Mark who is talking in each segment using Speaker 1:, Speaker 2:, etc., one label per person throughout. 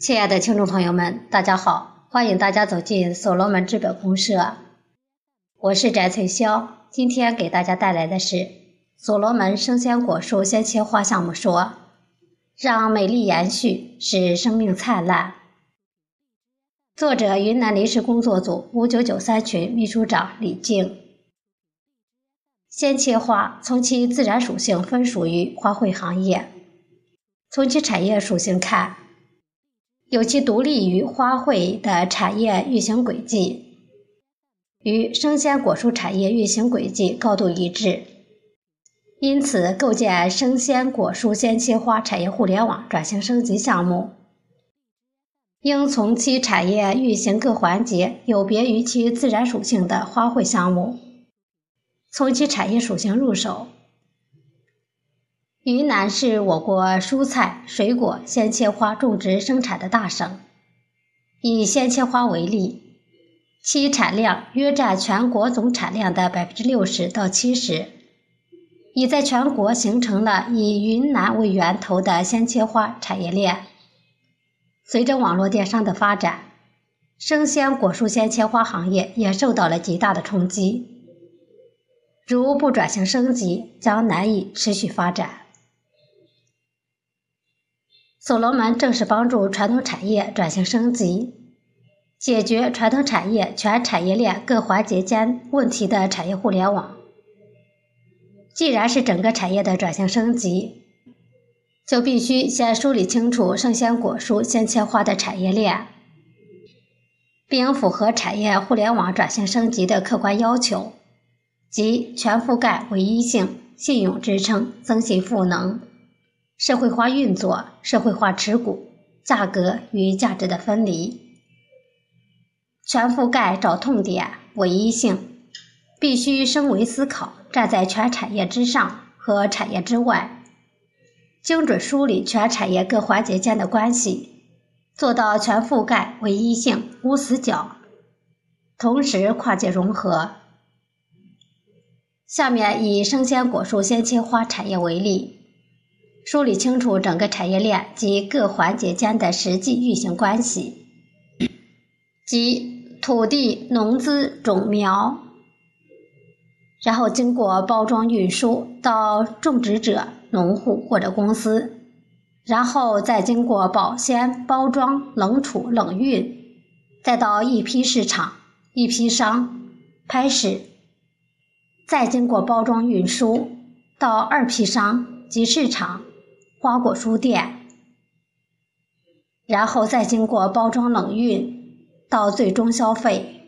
Speaker 1: 亲爱的听众朋友们，大家好！欢迎大家走进所罗门资本公社，我是翟翠霄。今天给大家带来的是所罗门生鲜果蔬鲜切花项目说：“让美丽延续，使生命灿烂。”作者：云南临时工作组五九九三群秘书长李静。鲜切花从其自然属性分属于花卉行业，从其产业属性看。有其独立于花卉的产业运行轨迹，与生鲜果蔬产业运行轨迹高度一致，因此构建生鲜果蔬鲜切花产业互联网转型升级项目，应从其产业运行各环节有别于其自然属性的花卉项目，从其产业属性入手。云南是我国蔬菜、水果、鲜切花种植生产的大省。以鲜切花为例，其产量约占全国总产量的百分之六十到七十，已在全国形成了以云南为源头的鲜切花产业链。随着网络电商的发展，生鲜果蔬鲜切花行业也受到了极大的冲击。如不转型升级，将难以持续发展。所罗门正是帮助传统产业转型升级、解决传统产业全产业链各环节间问题的产业互联网。既然是整个产业的转型升级，就必须先梳理清楚生鲜果蔬鲜切花的产业链，并符合产业互联网转型升级的客观要求，即全覆盖、唯一性、信用支撑、增信赋能。社会化运作、社会化持股、价格与价值的分离，全覆盖找痛点、唯一性，必须升维思考，站在全产业之上和产业之外，精准梳理全产业各环节间的关系，做到全覆盖、唯一性、无死角，同时跨界融合。下面以生鲜果蔬鲜切花产业为例。梳理清楚整个产业链及各环节间的实际运行关系，即土地、农资、种苗，然后经过包装运输到种植者、农户或者公司，然后再经过保鲜、包装、冷储、冷运，再到一批市场、一批商、拍市，再经过包装运输到二批商及市场。花果书店，然后再经过包装冷运到最终消费。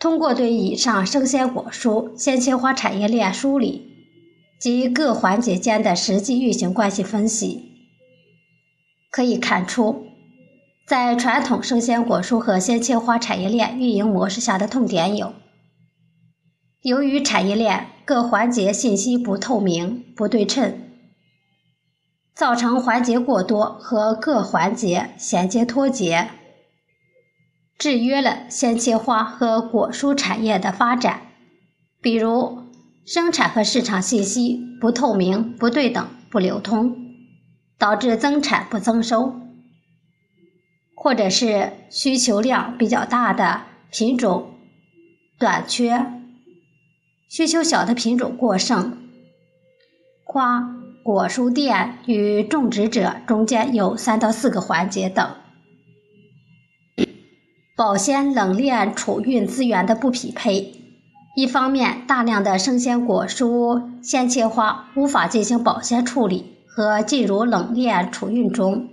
Speaker 1: 通过对以上生鲜果蔬鲜切花产业链梳理及各环节间的实际运行关系分析，可以看出，在传统生鲜果蔬和鲜切花产业链运营模式下的痛点有：由于产业链各环节信息不透明、不对称。造成环节过多和各环节衔接脱节，制约了鲜切花和果蔬产业的发展。比如，生产和市场信息不透明、不对等、不流通，导致增产不增收；或者是需求量比较大的品种短缺，需求小的品种过剩。花。果蔬店与种植者中间有三到四个环节等，保鲜冷链储运资源的不匹配。一方面，大量的生鲜果蔬鲜切花无法进行保鲜处理和进入冷链储运中；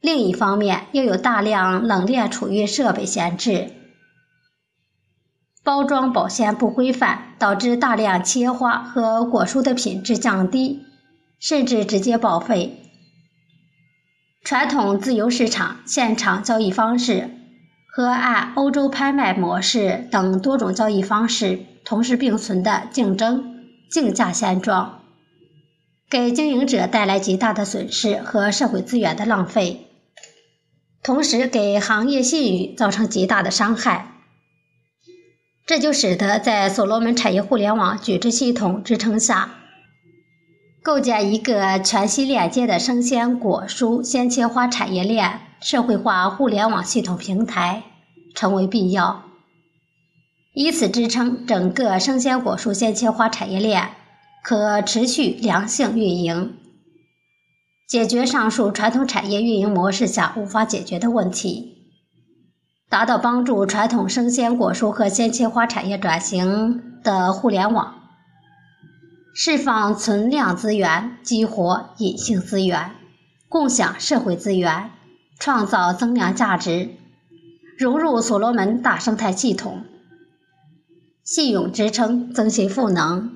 Speaker 1: 另一方面，又有大量冷链储运设备闲置，包装保鲜不规范，导致大量切花和果蔬的品质降低。甚至直接报废。传统自由市场现场交易方式和按欧洲拍卖模式等多种交易方式同时并存的竞争竞价现状，给经营者带来极大的损失和社会资源的浪费，同时给行业信誉造成极大的伤害。这就使得在所罗门产业互联网矩阵系统支撑下。构建一个全息链接的生鲜果蔬鲜切花产业链社会化互联网系统平台成为必要，以此支撑整个生鲜果蔬鲜切花产业链可持续良性运营，解决上述传统产业运营模式下无法解决的问题，达到帮助传统生鲜果蔬和鲜切花产业转型的互联网。释放存量资源，激活隐性资源，共享社会资源，创造增量价值，融入所罗门大生态系统。信用支撑，增信赋能。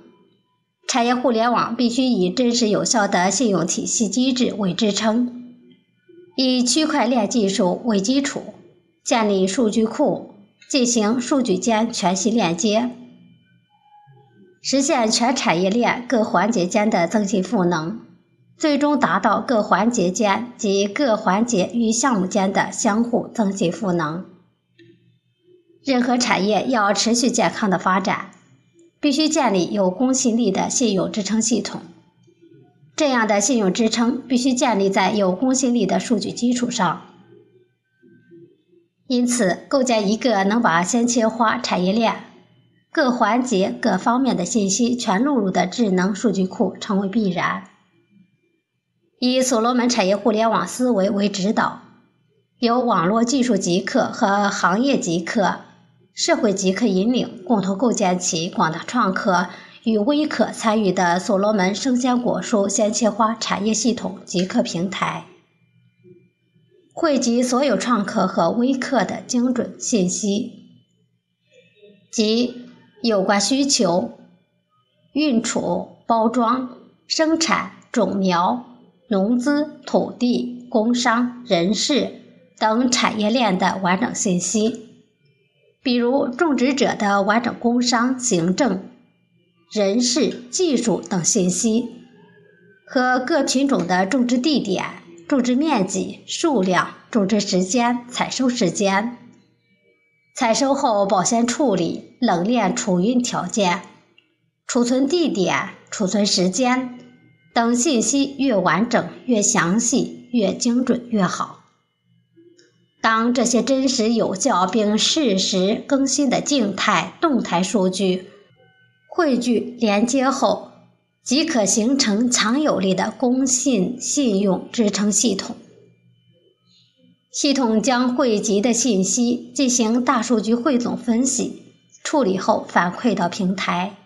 Speaker 1: 产业互联网必须以真实有效的信用体系机制为支撑，以区块链技术为基础，建立数据库，进行数据间全息链接。实现全产业链各环节间的增信赋能，最终达到各环节间及各环节与项目间的相互增信赋能。任何产业要持续健康的发展，必须建立有公信力的信用支撑系统。这样的信用支撑必须建立在有公信力的数据基础上。因此，构建一个能把鲜切花产业链。各环节、各方面的信息全录入的智能数据库成为必然。以所罗门产业互联网思维为指导，由网络技术极客和行业极客、社会极客引领，共同构建起广大创客与微客参与的所罗门生鲜果蔬鲜切花产业系统极客平台，汇集所有创客和微客的精准信息，及。有关需求、运储、包装、生产、种苗、农资、土地、工商、人事等产业链的完整信息，比如种植者的完整工商、行政、人事、技术等信息，和各品种的种植地点、种植面积、数量、种植时间、采收时间。采收后保鲜处理、冷链储运条件、储存地点、储存时间等信息越完整、越详细、越精准越好。当这些真实有效并适时更新的静态、动态数据汇聚连接后，即可形成强有力的公信信用支撑系统。系统将汇集的信息进行大数据汇总分析，处理后反馈到平台，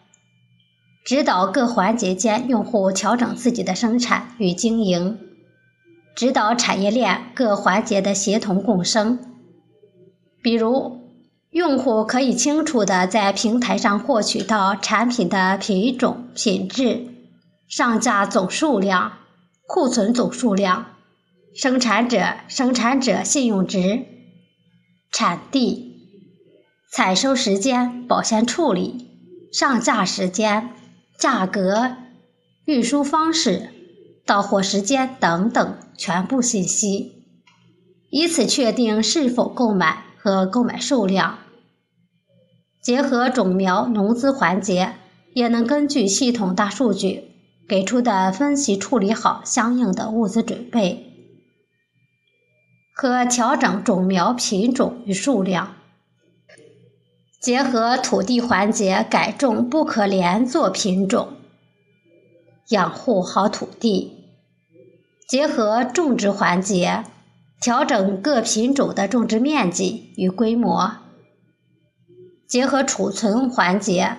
Speaker 1: 指导各环节间用户调整自己的生产与经营，指导产业链各环节的协同共生。比如，用户可以清楚地在平台上获取到产品的品种、品质、上架总数量、库存总数量。生产者、生产者信用值、产地、采收时间、保鲜处理、上架时间、价格、运输方式、到货时间等等全部信息，以此确定是否购买和购买数量。结合种苗、农资环节，也能根据系统大数据给出的分析处理好相应的物资准备。可调整种苗品种与数量，结合土地环节改种不可连作品种，养护好土地；结合种植环节，调整各品种的种植面积与规模；结合储存环节，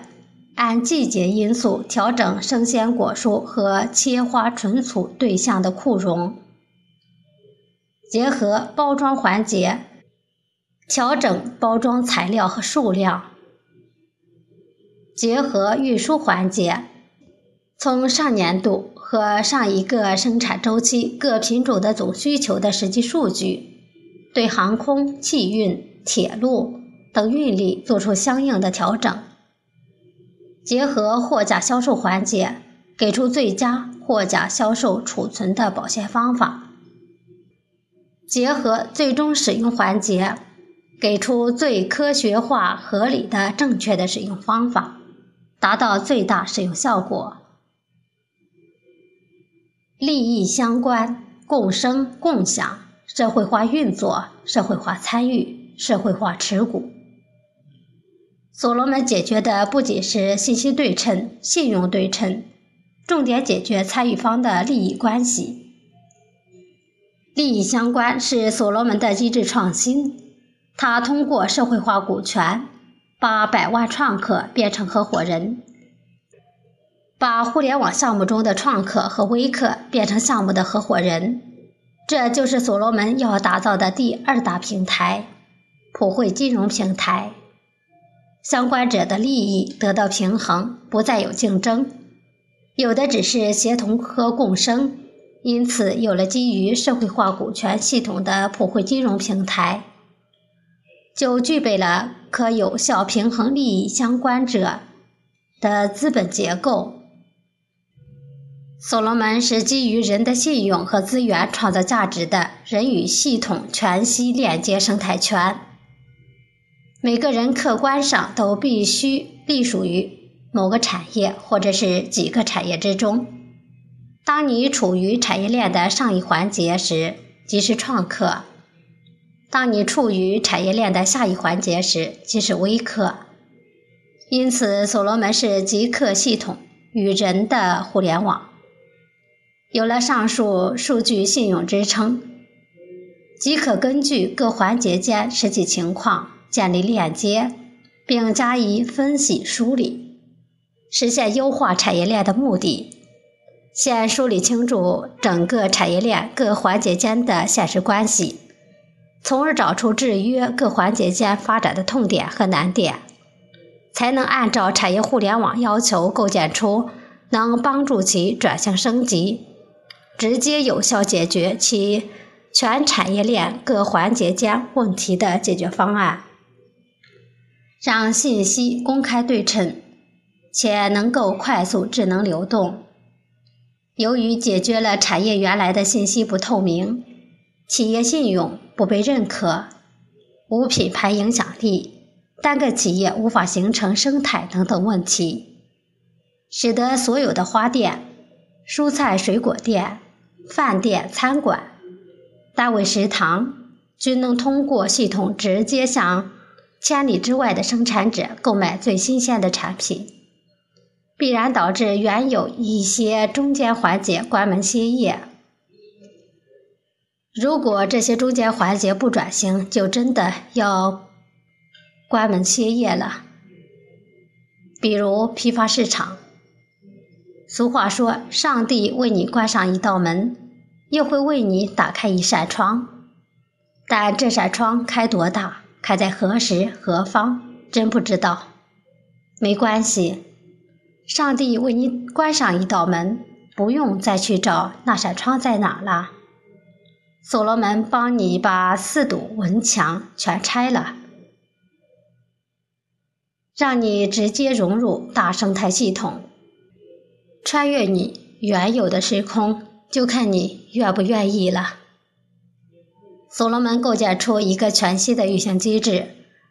Speaker 1: 按季节因素调整生鲜果蔬和切花存储对象的库容。结合包装环节，调整包装材料和数量；结合运输环节，从上年度和上一个生产周期各品种的总需求的实际数据，对航空、汽运、铁路等运力做出相应的调整；结合货架销售环节，给出最佳货架销售储存的保鲜方法。结合最终使用环节，给出最科学化、合理的正确的使用方法，达到最大使用效果。利益相关、共生共享、社会化运作、社会化参与、社会化持股。所罗门解决的不仅是信息对称、信用对称，重点解决参与方的利益关系。利益相关是所罗门的机制创新，他通过社会化股权，把百万创客变成合伙人，把互联网项目中的创客和微客变成项目的合伙人。这就是所罗门要打造的第二大平台——普惠金融平台。相关者的利益得到平衡，不再有竞争，有的只是协同和共生。因此，有了基于社会化股权系统的普惠金融平台，就具备了可有效平衡利益相关者的资本结构。所罗门是基于人的信用和资源创造价值的人与系统全息链接生态圈。每个人客观上都必须隶属于某个产业或者是几个产业之中。当你处于产业链的上一环节时，即是创客；当你处于产业链的下一环节时，即是微客。因此，所罗门是极客系统与人的互联网。有了上述数据信用支撑，即可根据各环节间实际情况。建立链接，并加以分析梳理，实现优化产业链的目的。先梳理清楚整个产业链各环节间的现实关系，从而找出制约各环节间发展的痛点和难点，才能按照产业互联网要求构建出能帮助其转型升级、直接有效解决其全产业链各环节间问题的解决方案。让信息公开对称，且能够快速智能流动。由于解决了产业原来的信息不透明、企业信用不被认可、无品牌影响力、单个企业无法形成生态等等问题，使得所有的花店、蔬菜水果店、饭店、餐馆、单位食堂均能通过系统直接向。千里之外的生产者购买最新鲜的产品，必然导致原有一些中间环节关门歇业。如果这些中间环节不转型，就真的要关门歇业了。比如批发市场，俗话说：“上帝为你关上一道门，又会为你打开一扇窗。”但这扇窗开多大？开在何时何方，真不知道。没关系，上帝为你关上一道门，不用再去找那扇窗在哪了。所罗门帮你把四堵文墙全拆了，让你直接融入大生态系统，穿越你原有的时空，就看你愿不愿意了。所罗门构建出一个全新的运行机制，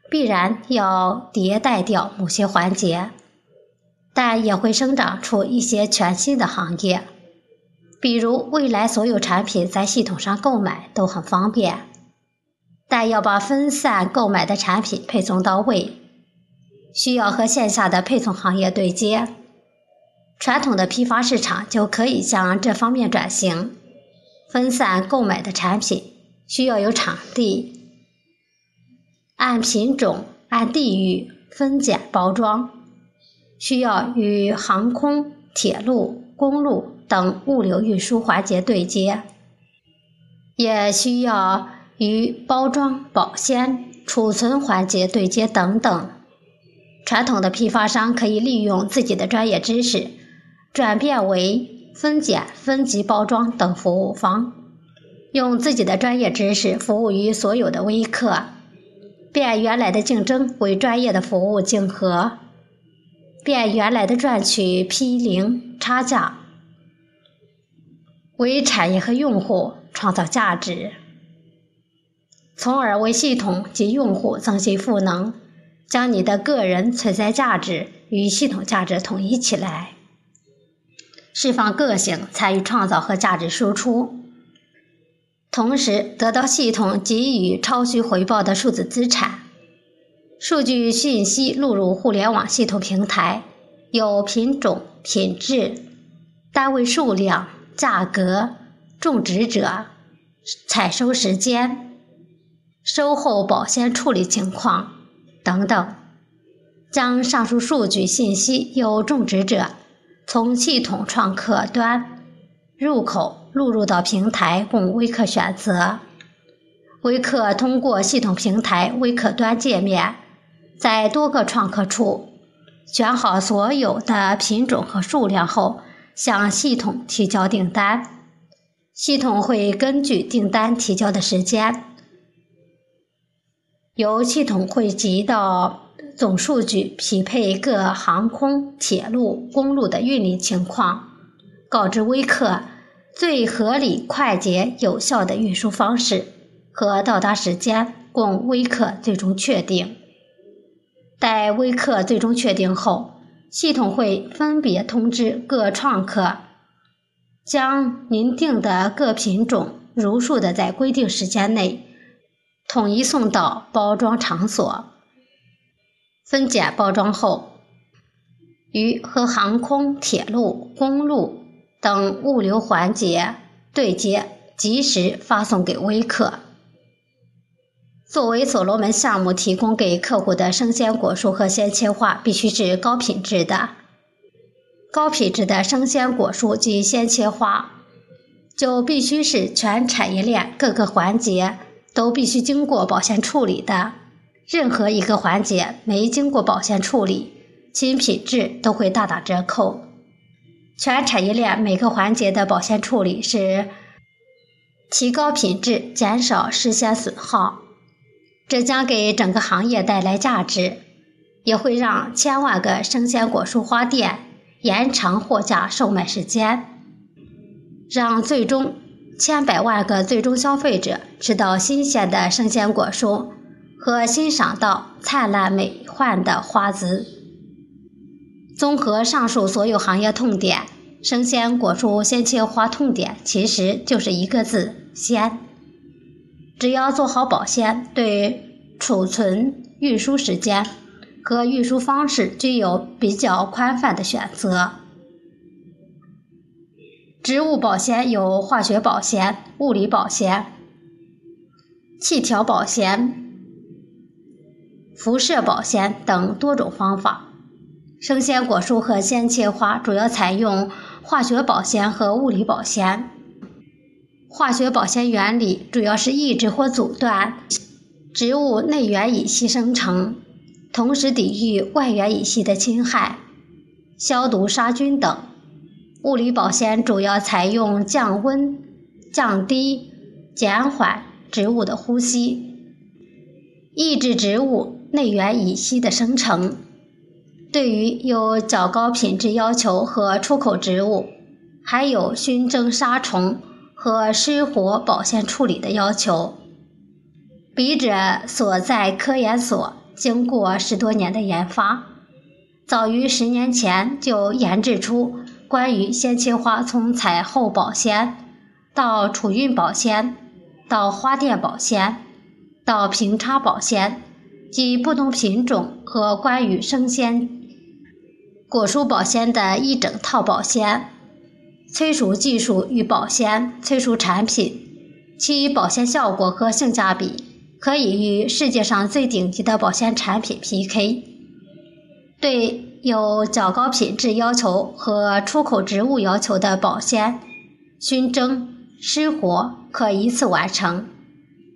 Speaker 1: 必然要迭代掉某些环节，但也会生长出一些全新的行业。比如，未来所有产品在系统上购买都很方便，但要把分散购买的产品配送到位，需要和线下的配送行业对接。传统的批发市场就可以向这方面转型，分散购买的产品。需要有场地，按品种、按地域分拣包装；需要与航空、铁路、公路等物流运输环节对接；也需要与包装、保鲜、储存环节对接等等。传统的批发商可以利用自己的专业知识，转变为分拣、分级包装等服务方。用自己的专业知识服务于所有的微客，变原来的竞争为专业的服务竞合，变原来的赚取批零差价为产业和用户创造价值，从而为系统及用户增信赋能，将你的个人存在价值与系统价值统一起来。释放个性，参与创造和价值输出，同时得到系统给予超需回报的数字资产。数据信息录入互联网系统平台，有品种、品质、单位数量、价格、种植者、采收时间、收后保鲜处理情况等等。将上述数据信息由种植者从系统创客端入口录入到平台，供微客选择。微客通过系统平台微客端界面。在多个创客处选好所有的品种和数量后，向系统提交订单。系统会根据订单提交的时间，由系统汇集到总数据，匹配各航空、铁路、公路的运力情况，告知微客最合理、快捷、有效的运输方式和到达时间，供微客最终确定。待微客最终确定后，系统会分别通知各创客，将您订的各品种如数的在规定时间内统一送到包装场所，分拣包装后，与和航空、铁路、公路等物流环节对接，及时发送给微客。作为所罗门项目提供给客户的生鲜果蔬和鲜切花必须是高品质的。高品质的生鲜果蔬及鲜切花，就必须是全产业链各个环节都必须经过保鲜处理的。任何一个环节没经过保鲜处理，其品质都会大打折扣。全产业链每个环节的保鲜处理是提高品质，减少食鲜损耗。这将给整个行业带来价值，也会让千万个生鲜果蔬花店延长货架售卖时间，让最终千百万个最终消费者吃到新鲜的生鲜果蔬和欣赏到灿烂美幻的花姿。综合上述所有行业痛点，生鲜果蔬鲜切花痛点其实就是一个字：鲜。只要做好保鲜，对储存、运输时间和运输方式具有比较宽泛的选择。植物保鲜有化学保鲜、物理保鲜、气条保鲜、辐射保鲜等多种方法。生鲜果蔬和鲜切花主要采用化学保鲜和物理保鲜。化学保鲜原理主要是抑制或阻断植物内源乙烯生成，同时抵御外源乙烯的侵害、消毒杀菌等。物理保鲜主要采用降温、降低、减缓植物的呼吸，抑制植物内源乙烯的生成。对于有较高品质要求和出口植物，还有熏蒸杀虫。和失火保鲜处理的要求，笔者所在科研所经过十多年的研发，早于十年前就研制出关于鲜切花从采后保鲜到储运保鲜到花店保鲜到平插保鲜及不同品种和关于生鲜果蔬保鲜的一整套保鲜。催熟技术与保鲜催熟产品，其保鲜效果和性价比可以与世界上最顶级的保鲜产品 PK。对有较高品质要求和出口植物要求的保鲜、熏蒸、湿活可一次完成。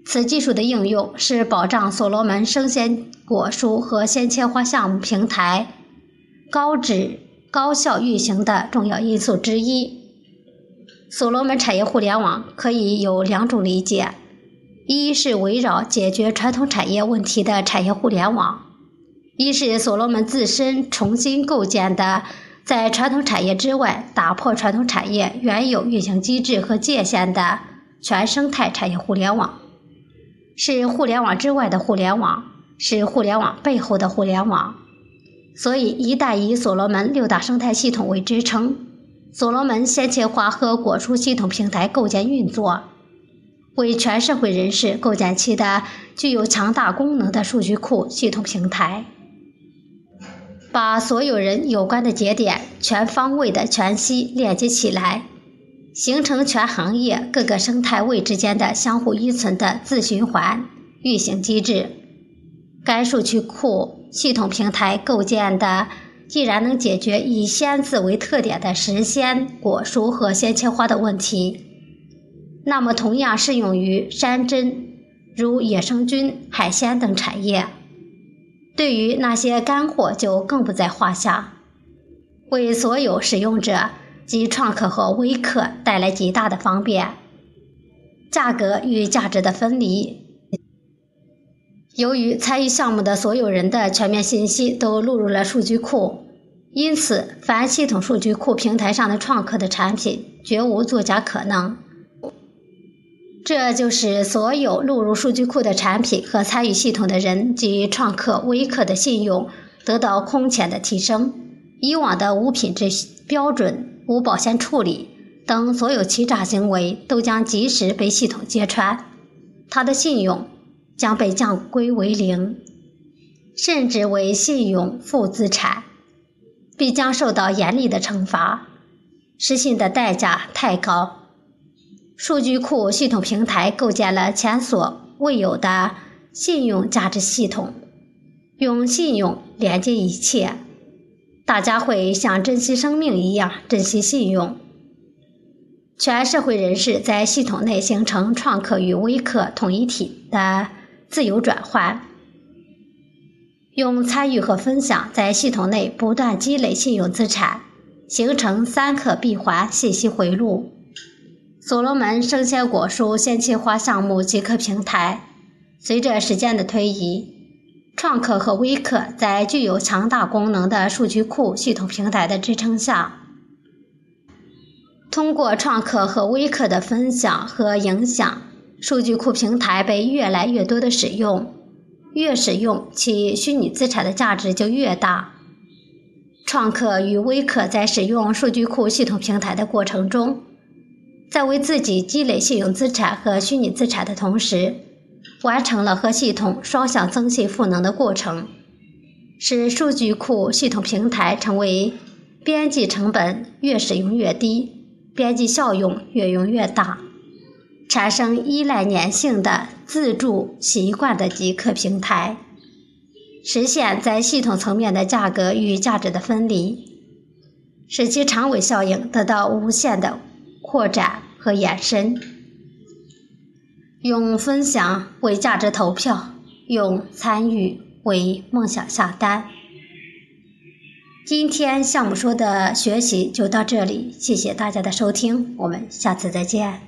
Speaker 1: 此技术的应用是保障所罗门生鲜果蔬和鲜切花项目平台高质高效运行的重要因素之一。所罗门产业互联网可以有两种理解：一是围绕解决传统产业问题的产业互联网；一是所罗门自身重新构建的，在传统产业之外打破传统产业原有运行机制和界限的全生态产业互联网。是互联网之外的互联网，是互联网背后的互联网。所以，一旦以所罗门六大生态系统为支撑。所罗门鲜切花和果蔬系统平台构建运作，为全社会人士构建起的具有强大功能的数据库系统平台，把所有人有关的节点全方位的全息链接起来，形成全行业各个生态位之间的相互依存的自循环运行机制。该数据库系统平台构建的。既然能解决以鲜字为特点的时鲜、果蔬和鲜切花的问题，那么同样适用于山珍，如野生菌、海鲜等产业。对于那些干货就更不在话下，为所有使用者及创客和微客带来极大的方便。价格与价值的分离。由于参与项目的所有人的全面信息都录入了数据库，因此凡系统数据库平台上的创客的产品绝无作假可能。这就是所有录入数据库的产品和参与系统的人及创客、微客的信用得到空前的提升。以往的无品质标准、无保鲜处理等所有欺诈行为都将及时被系统揭穿，他的信用。将被降归为零，甚至为信用负资产，必将受到严厉的惩罚。失信的代价太高。数据库系统平台构建了前所未有的信用价值系统，用信用连接一切，大家会像珍惜生命一样珍惜信用。全社会人士在系统内形成创客与微客统一体的。自由转换，用参与和分享在系统内不断积累信用资产，形成三客闭环信息回路。所罗门生鲜果蔬鲜切花项目极客平台，随着时间的推移，创客和微客在具有强大功能的数据库系统平台的支撑下，通过创客和微客的分享和影响。数据库平台被越来越多的使用，越使用其虚拟资产的价值就越大。创客与微客在使用数据库系统平台的过程中，在为自己积累信用资产和虚拟资产的同时，完成了和系统双向增信赋能的过程，使数据库系统平台成为边际成本越使用越低，边际效用越用越大。产生依赖粘性的自助习惯的极客平台，实现在系统层面的价格与价值的分离，使其长尾效应得到无限的扩展和延伸。用分享为价值投票，用参与为梦想下单。今天项目说的学习就到这里，谢谢大家的收听，我们下次再见。